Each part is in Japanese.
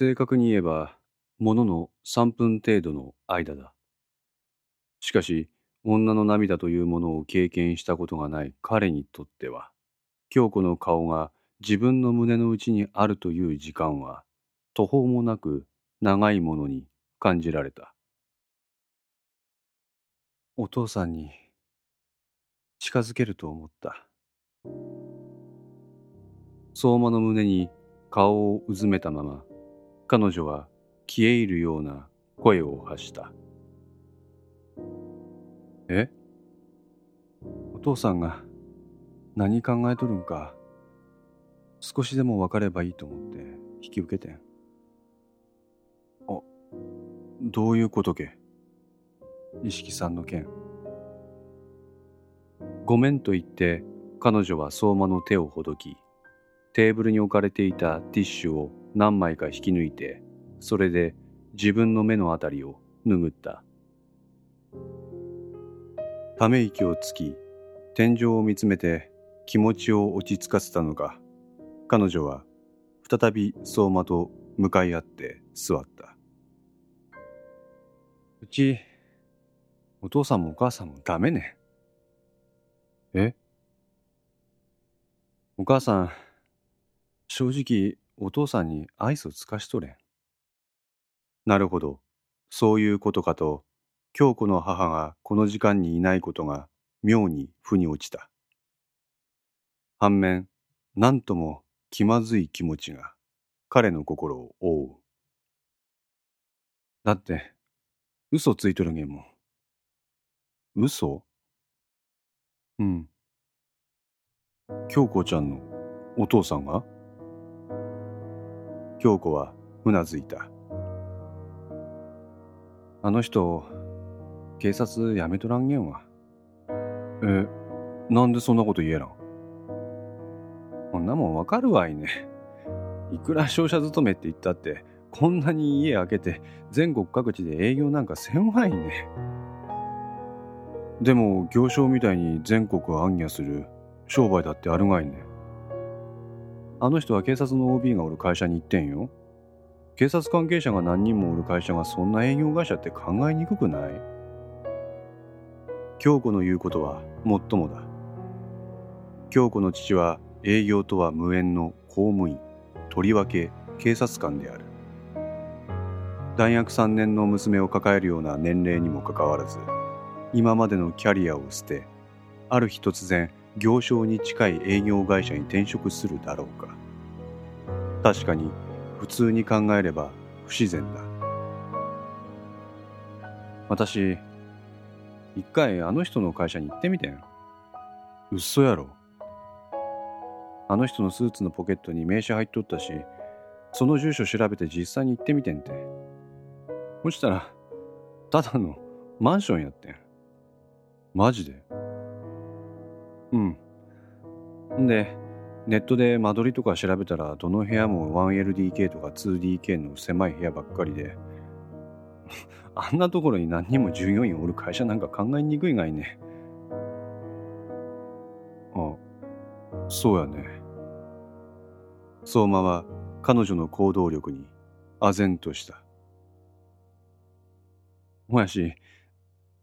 正確に言えば、ものの3分程度の間だ。しかし、女の涙というものを経験したことがない彼にとっては、京子の顔が自分の胸の内にあるという時間は、途方もなく長いものに感じられた。お父さんに近づけると思った。相馬の胸に顔をうずめたまま、彼女は消え入るような声を発した。え？お父さんが何考えとるんか少しでも分かればいいと思って引き受けてん。あ、どういうことけ？意識さんの件。ごめんと言って彼女は相馬の手をほどき、テーブルに置かれていたティッシュを何枚か引き抜いて、それで自分の目のあたりを拭った。ため息をつき、天井を見つめて気持ちを落ち着かせたのか、彼女は再び相馬と向かい合って座った。うち、お父さんもお母さんもダメね。え？お母さん、正直お父さんに愛想つかしとれん。なるほど、そういうことかと京子の母がこの時間にいないことが妙に腑に落ちた。反面、何とも気まずい気持ちが彼の心を覆う。だって、嘘ついとるげんも。嘘？うん。京子ちゃんのお父さんが？京子はうなずいた。あの人、警察辞めとらんげんわ。え、なんでそんなこと言えらんこんなもんわかるわいね。いくら商社勤めって言ったって、こんなに家開けて全国各地で営業なんかせんわいね。でも行商みたいに全国暗夜する商売だってあるがいね。あの人は警察の OB がおる会社に行ってんよ。警察関係者が何人もおる会社がそんな営業会社って考えにくくない？京子の言うことはもっともだ。京子の父は営業とは無縁の公務員、とりわけ警察官である。大学3年の娘を抱えるような年齢にもかかわらず、今までのキャリアを捨て、ある日突然、行商に近い営業会社に転職するだろうか。確かに、普通に考えれば不自然だ。私、一回あの人の会社に行ってみてん。嘘やろ。あの人のスーツのポケットに名刺入っとったし、その住所調べて実際に行ってみてんて。そしたら、ただのマンションやってん。マジでうん。んで、ネットで間取りとか調べたら、どの部屋も 1LDK とか 2DK の狭い部屋ばっかりで、あんなところに何人も従業員おる会社なんか考えにくいがいね。あ、そうやね。相馬は彼女の行動力に唖然とした。もやし、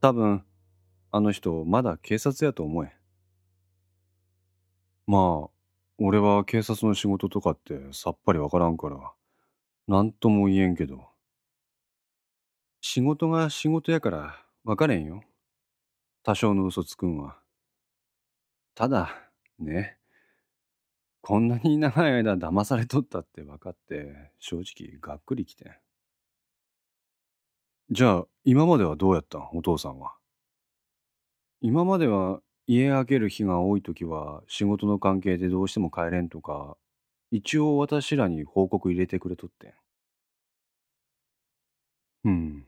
多分、あの人まだ警察やと思え。まあ、俺は警察の仕事とかってさっぱりわからんから、なんとも言えんけど。仕事が仕事やから分かれんよ。多少の嘘つくんは。ただ、ね。こんなに長い間騙されとったって分かって、正直がっくりきて。じゃあ、今まではどうやったん？お父さんは。今までは家開ける日が多い時は仕事の関係でどうしても帰れんとか、一応私らに報告入れてくれとってん。うん。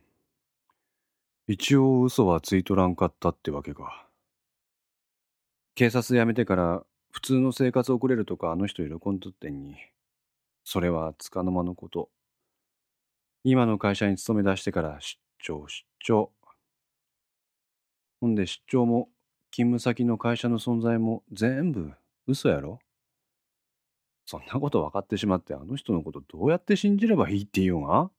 一応嘘はついとらんかったってわけか。警察辞めてから普通の生活送れるとかあの人喜んどってんに。それはつかの間のこと。今の会社に勤め出してから出張出張。ほんで出張も勤務先の会社の存在も全部嘘やろ？そんなこと分かってしまってあの人のことどうやって信じればいいって言うが？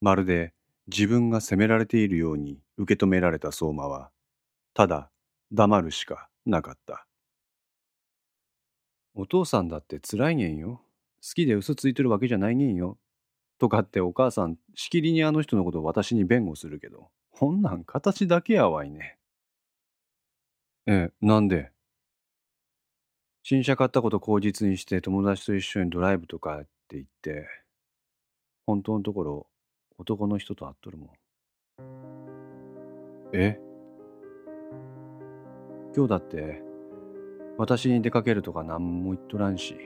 まるで自分が責められているように受け止められた相馬は、ただ黙るしかなかった。お父さんだって辛いげんよ。好きで嘘ついてるわけじゃないげんよ。とかってお母さんしきりにあの人のことを私に弁護するけど、ほんなん形だけやわいね。え、なんで？新車買ったこと口実にして友達と一緒にドライブとかって言って、本当のところ男の人と会っとるもん。え？今日だって私に出かけるとか何も言っとらんし、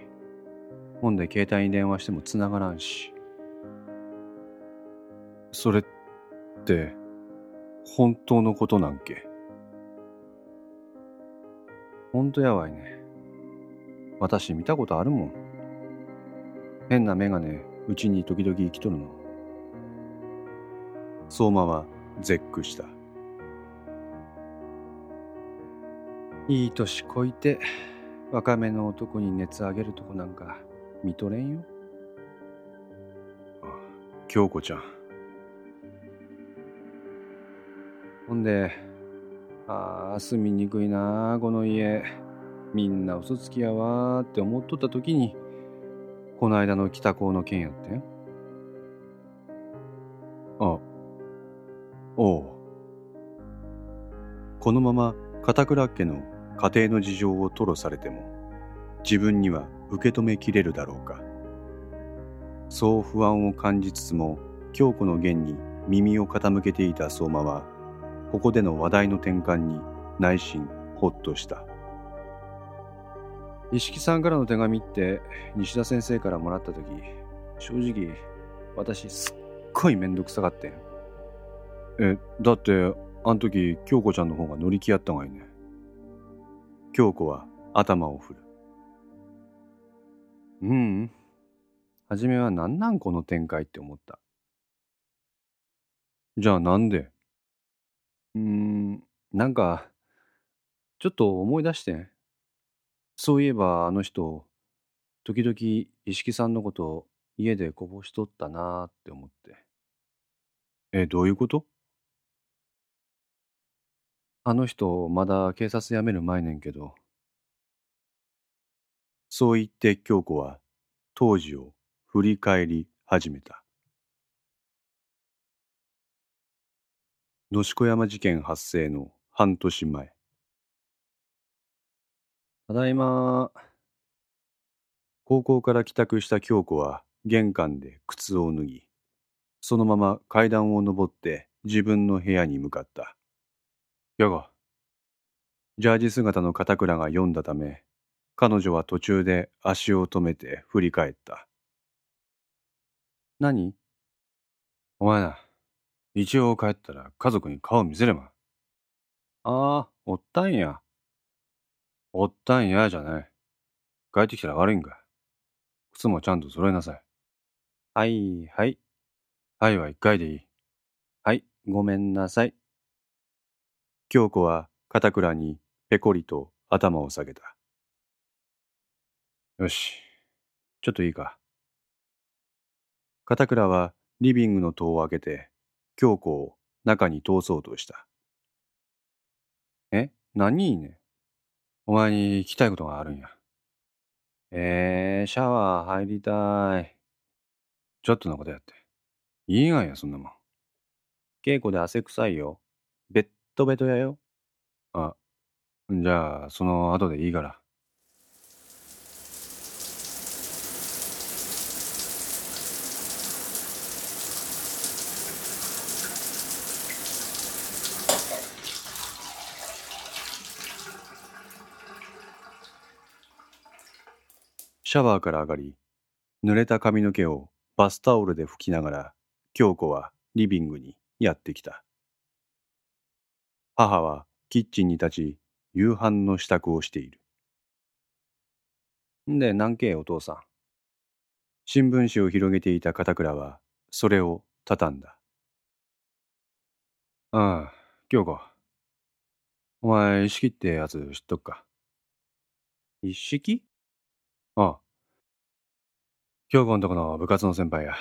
ほんで携帯に電話しても繋がらんし。それって、本当のことなんけ？本当やわいね。私見たことあるもん。変なメガネ、うちに時々来とるの。相馬は絶句した。いい年こいて若めの男に熱あげるとこなんか見とれんよ。京子ちゃん。ほんで、ああ、住みにくいなこの家。みんな嘘つきやわって思っとった時に、この間の北高の件やってん。あ、おう。このまま片倉家の家庭の事情を吐露されても、自分には受け止めきれるだろうか。そう不安を感じつつも、京子の言に耳を傾けていた相馬は、ここでの話題の転換に内心ほっとした。石木さんからの手紙って西田先生からもらった時、正直私すっごいめんどくさがってん。え、だって、あん時京子ちゃんの方が乗り気やったがいね。京子は頭を振る。ううん。はじめは何なんこの展開って思った。じゃあなんで、なんか、ちょっと思い出してん。そういえばあの人、時々石木さんのこと家でこぼしとったなーって思って。え、どういうこと？あの人、まだ警察辞める前ねんけど。そう言って京子は当時を振り返り始めた。野子山事件発生の半年前。ただいま。高校から帰宅した京子は玄関で靴を脱ぎ、そのまま階段を上って自分の部屋に向かった。やが、ジャージ姿の片倉が読んだため、彼女は途中で足を止めて振り返った。何？お前な、一応帰ったら家族に顔見せれば？ああ、おったんや。おったんやじゃない。帰ってきたら悪いんか。靴もちゃんと揃えなさい。はい、はい。はいは一回でいい。はい、ごめんなさい。京子は片倉にペコリと頭を下げた。よし、ちょっといいか。片倉はリビングの戸を開けて、京子を中に通そうとした。え何いいね？お前に聞きたいことがあるんや。えー、シャワー入りたい。ちょっとのことやって。いいがんや、そんなもん。稽古で汗臭いよ。ベッドベトやよ。あ、じゃあ、その後でいいから。シャワーから上がり、濡れた髪の毛をバスタオルで拭きながら、京子はリビングにやってきた。母はキッチンに立ち、夕飯の支度をしている。んで、何けお父さん。新聞紙を広げていた片倉は、それを畳んだ。ああ、京子。お前、一式ってやつ知っとくか。一式？ああ。京子んとこの部活の先輩や。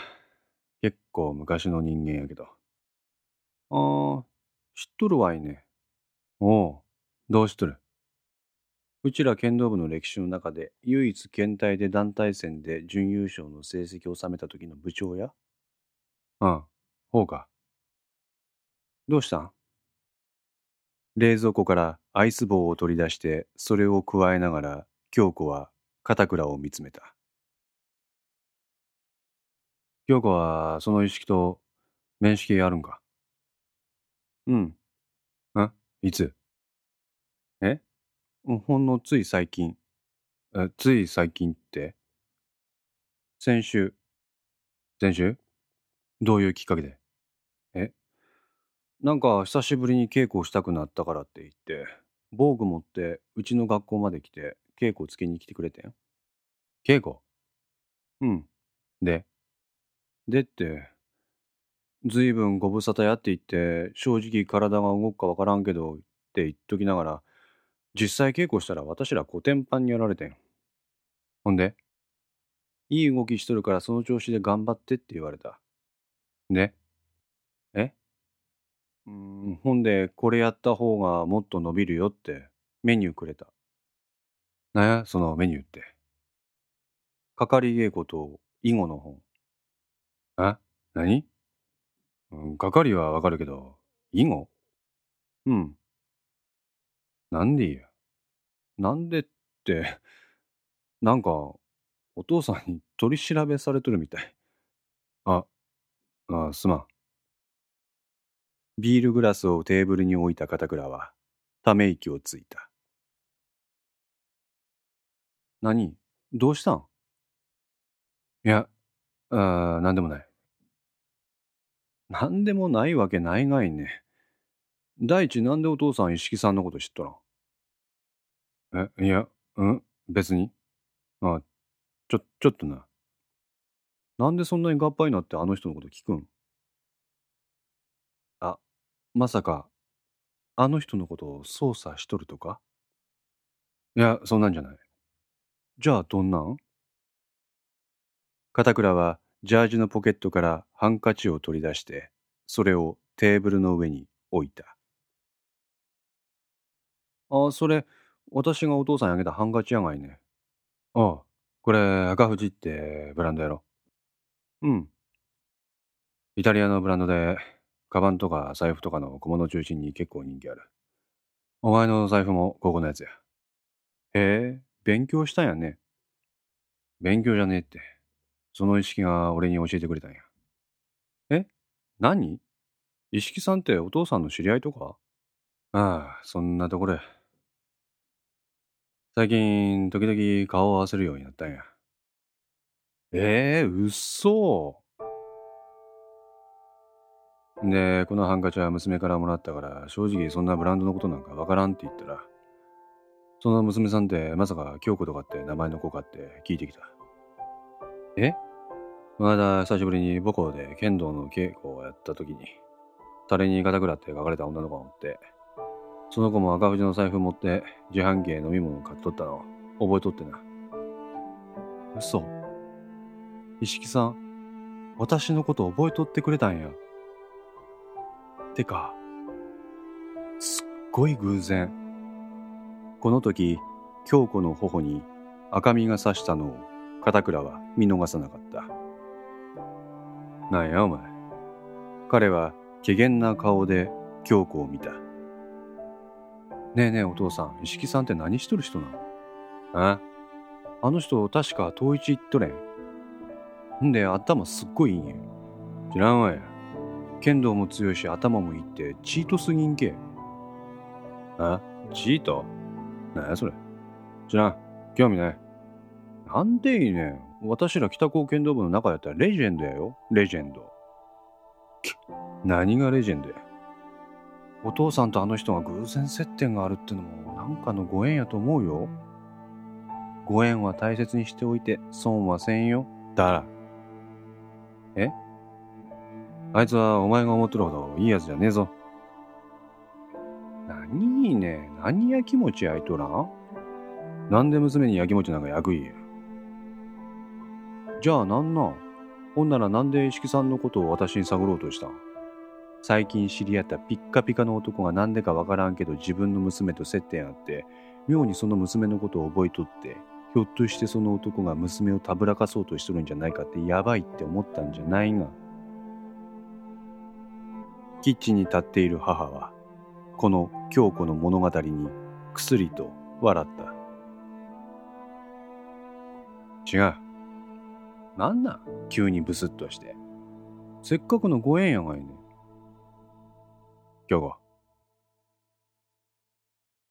結構昔の人間やけど。ああ、知っとるわいね。おう、どうしとる？うちら剣道部の歴史の中で唯一県体で団体戦で準優勝の成績を収めた時の部長やうん、ほうか。どうしたん？冷蔵庫からアイス棒を取り出してそれを加えながら京子は片倉を見つめた。京子はその意識と面識あるんか？うん。んいつ？え？ほんのつい最近。え、つい最近って？先週。先週？どういうきっかけで？え？なんか久しぶりに稽古したくなったからって言って、防具持ってうちの学校まで来て稽古をつけに来てくれてん。稽古？うん。で？でって、ずいぶんご無沙汰やって言って、正直体が動くかわからんけどって言っときながら、実際稽古したら私らコテンパンにやられてん。ほんで、いい動きしとるからその調子で頑張ってって言われた。で、え？うん、ほんで、これやった方がもっと伸びるよってメニューくれた。なんや、そのメニューって。かかり稽古と囲碁の本。あ何？うん、係はわかるけど、囲碁？うん。なんでいや？なんでって、なんか、お父さんに取り調べされとるみたい。あ、あ、すまん。ビールグラスをテーブルに置いた片倉は、ため息をついた。何？どうしたん？いや、あなんでもない。なんでもないわけないがいね。第一なんでお父さん石木さんのこと知っとらん？え、いや、うん？別に？あ、ちょ、ちょっとな。なんでそんなに合敗になってあの人のこと聞くん？あ、まさか、あの人のことを操作しとるとか？いや、そんなんじゃない。じゃあどんなん？片倉はジャージのポケットからハンカチを取り出して、それをテーブルの上に置いた。ああ、それ、私がお父さんにあげたハンカチやがいね。ああ、これ赤富士ってブランドやろ。うん。イタリアのブランドで、カバンとか財布とかの小物中心に結構人気ある。お前の財布もここのやつや。へえ、勉強したんやね。勉強じゃねえって。その意識が俺に教えてくれたんや。え？何？石木さんってお父さんの知り合いとか？ああ、そんなところ。最近、時々顔を合わせるようになったんや。ええー、うっそで、このハンカチは娘からもらったから、正直そんなブランドのことなんかわからんって言ったら、その娘さんってまさか京子とかって名前の子かって聞いてきた。え？この間久しぶりに母校で剣道の稽古をやった時に、タレに片倉って書かれた女の子がおって、その子も赤富士の財布持って自販機へ飲み物を買っとったのを覚えとってな。嘘。石木さん、私のこと覚えとってくれたんや。てか、すっごい偶然。この時、京子の頬に赤みが差したのを片倉は見逃さなかった。なんやお前。彼は怪げな顔で京子を見た。ねえねえお父さん、石木さんって何しとる人なの？あ？あの人確か統一行っとれん。んで頭すっごいいいんや。知らんわや。剣道も強いし頭もいいってチートすぎんけ。あ？チート？なんやそれ。知らん。興味ない。なんでいいねん。私ら北高剣道部の中やったらレジェンドやよ。レジェンド。何がレジェンドや。お父さんとあの人が偶然接点があるってのもなんかのご縁やと思うよ。ご縁は大切にしておいて損はせんよ。だら。え？あいつはお前が思っとるほどいいやつじゃねえぞ。何いいね。何やきもち焼いとらん？なんで娘にやきもちなんか焼くいや？じゃあなんなん？ほんならなんで石木さんのことを私に探ろうとした最近知り合ったピッカピカの男がなんでかわからんけど自分の娘と接点あって妙にその娘のことを覚えとってひょっとしてその男が娘をたぶらかそうとしとるんじゃないかってやばいって思ったんじゃないが。キッチンに立っている母はこの京子の物語にくすりと笑った。違う。なんなん？急にブスッとして。せっかくのご縁やがいね。京子。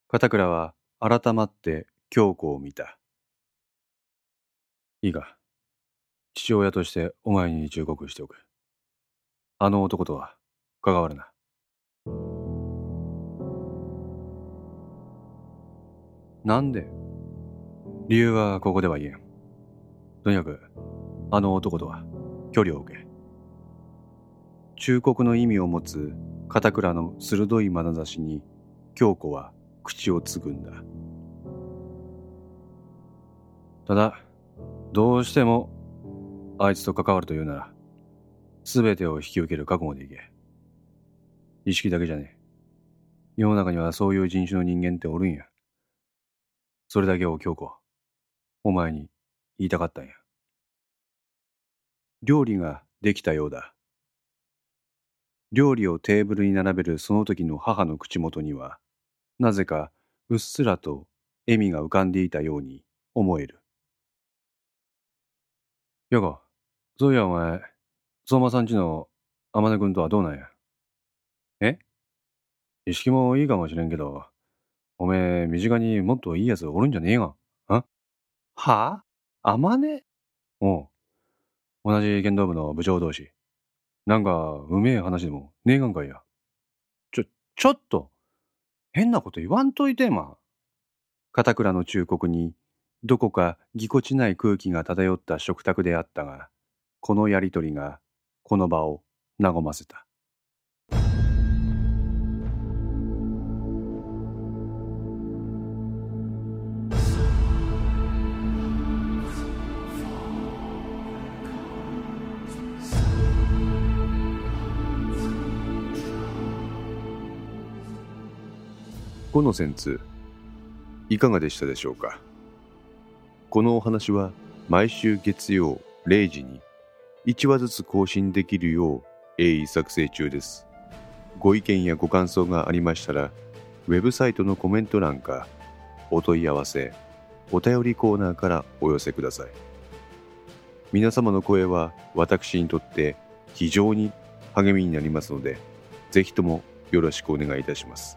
片倉は改まって京子を見た。いいか。父親としてお前に忠告しておく。あの男とは関わるな。なんで？理由はここでは言えん。とにかくあの男とは距離を置け。忠告の意味を持つ片倉の鋭い眼差しに京子は口をつぐんだ。ただどうしてもあいつと関わるというなら全てを引き受ける覚悟でいけ。意識だけじゃねえ。世の中にはそういう人種の人間っておるんや。それだけを京子お前に言いたかったんや。料理ができたようだ。料理をテーブルに並べるその時の母の口元にはなぜかうっすらと笑みが浮かんでいたように思える。や子そういやお前相馬さんちの天音君とはどうなんや？え？意識もいいかもしれんけど。おめえ、身近にもっといいやつおるんじゃねえが。ん？は？ああまね？おう。同じ剣道部の部長同士。なんか、うめえ話でもねえがんかいや。ちょ、ちょっと変なこと言わんといてま。片倉の忠告に、どこかぎこちない空気が漂った食卓であったが、このやりとりが、この場を和ませた。このセンツいかがでしたでしょうか？このお話は毎週月曜0時に1話ずつ更新できるよう鋭意作成中です。ご意見やご感想がありましたらウェブサイトのコメント欄かお問い合わせお便りコーナーからお寄せください。皆様の声は私にとって非常に励みになりますのでぜひともよろしくお願いいたします。